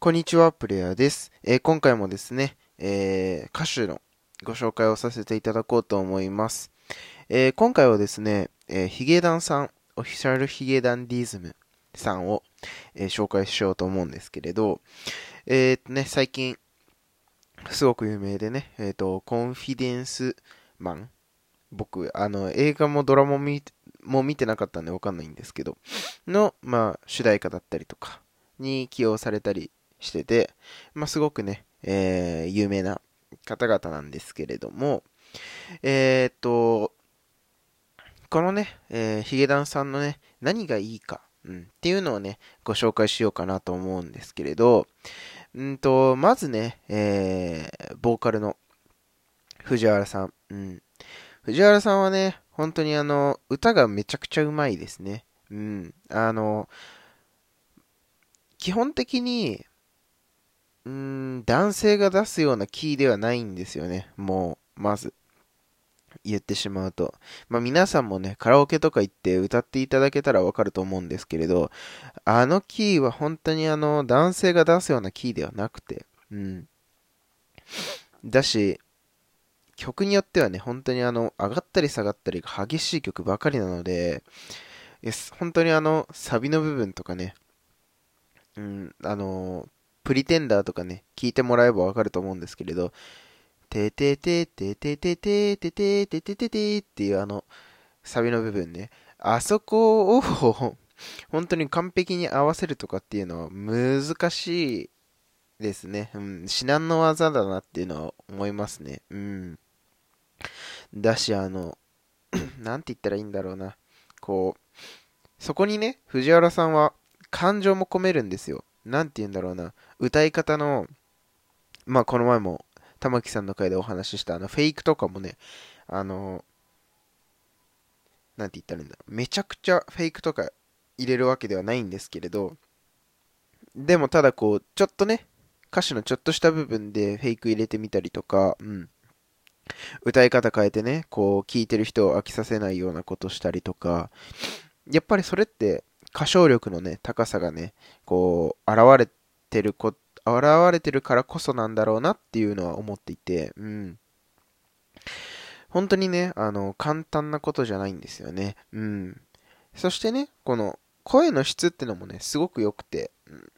こんにちは、プレイヤーです。えー、今回もですね、えー、歌手のご紹介をさせていただこうと思います。えー、今回はですね、えヒゲダンさん、オフィシャルヒゲダンディズムさんを、え紹介しようと思うんですけれど、えっとね、最近、すごく有名でね、えっ、と、コンフィデンスマン僕、あの、映画もドラマも見てなかったんでわかんないんですけど、の、まあ、主題歌だったりとかに起用されたりしてて、まあ、すごくね、えー、有名な方々なんですけれども、えー、っと、このね、えー、ヒゲダンさんのね、何がいいか、うん、っていうのをね、ご紹介しようかなと思うんですけれど、うんと、まずね、えー、ボーカルの藤原さん、うん。藤原さんはね、本当にあの、歌がめちゃくちゃうまいですね。うん。あの、基本的に、男性が出すようなキーではないんですよね。もう、まず。言ってしまうと。まあ皆さんもね、カラオケとか行って歌っていただけたらわかると思うんですけれど、あのキーは本当にあの、男性が出すようなキーではなくて、うん。だし、曲によってはね、本当にあの、上がったり下がったりが激しい曲ばかりなので、本当にあの、サビの部分とかね、うん、あの、プリテンダーとかね、聞いてもらえばわかると思うんですけれど、てててててててててててててっていうあの、サビの部分ね、あそこを 本当に完璧に合わせるとかっていうのは難しいですね。うん、至難の技だなっていうのは思いますね。うん。だし、あの、なんて言ったらいいんだろうな。こう、そこにね、藤原さんは感情も込めるんですよ。なんて言うんだろうな。歌い方の、まあこの前も玉木さんの回でお話ししたあのフェイクとかもね、あの、なんて言ったらいいんだろう。めちゃくちゃフェイクとか入れるわけではないんですけれど、でもただこう、ちょっとね、歌詞のちょっとした部分でフェイク入れてみたりとか、うん。歌い方変えてね、こう、聴いてる人を飽きさせないようなことしたりとか、やっぱりそれって歌唱力のね、高さがね、こう、現れてるこ、現れてるからこそなんだろうなっていうのは思っていて、うん。本当にね、あの、簡単なことじゃないんですよね。うん。そしてね、この、声の質ってのもね、すごく良くて、うん、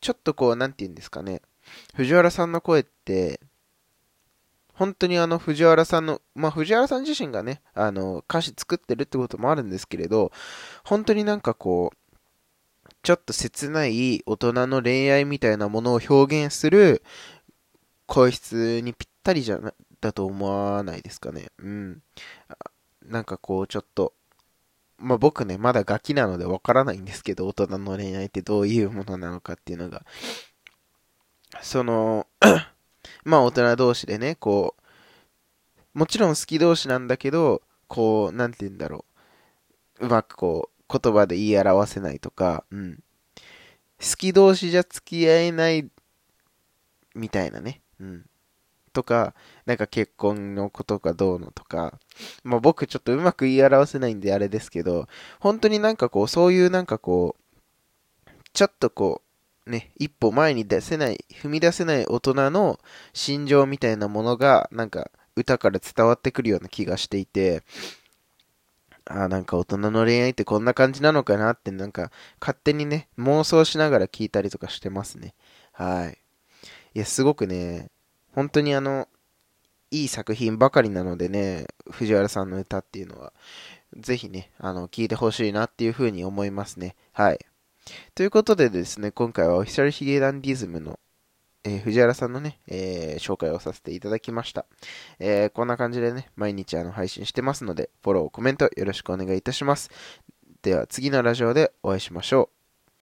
ちょっとこう、なんて言うんですかね、藤原さんの声って、本当にあの藤原さんの、まあ藤原さん自身がね、あの歌詞作ってるってこともあるんですけれど、本当になんかこう、ちょっと切ない大人の恋愛みたいなものを表現する声質にぴったりじゃな、だと思わないですかね。うん。なんかこう、ちょっと、まあ僕ね、まだガキなのでわからないんですけど、大人の恋愛ってどういうものなのかっていうのが。そのまあ大人同士でね、こう、もちろん好き同士なんだけど、こう、なんて言うんだろう。うまくこう、言葉で言い表せないとか、うん。好き同士じゃ付き合えない、みたいなね。うん。とか、なんか結婚のことがどうのとか、まあ僕ちょっとうまく言い表せないんであれですけど、本当になんかこう、そういうなんかこう、ちょっとこう、ね、一歩前に出せない、踏み出せない大人の心情みたいなものが、なんか歌から伝わってくるような気がしていて、あなんか大人の恋愛ってこんな感じなのかなってなんか勝手にね、妄想しながら聞いたりとかしてますね。はい。いや、すごくね、本当にあの、いい作品ばかりなのでね、藤原さんの歌っていうのは、ぜひね、あの、聴いてほしいなっていうふうに思いますね。はい。ということでですね、今回はオフィシャルヒゲダンディズムの、えー、藤原さんのね、えー、紹介をさせていただきました。えー、こんな感じでね、毎日あの配信してますので、フォロー、コメントよろしくお願いいたします。では次のラジオでお会いしましょう。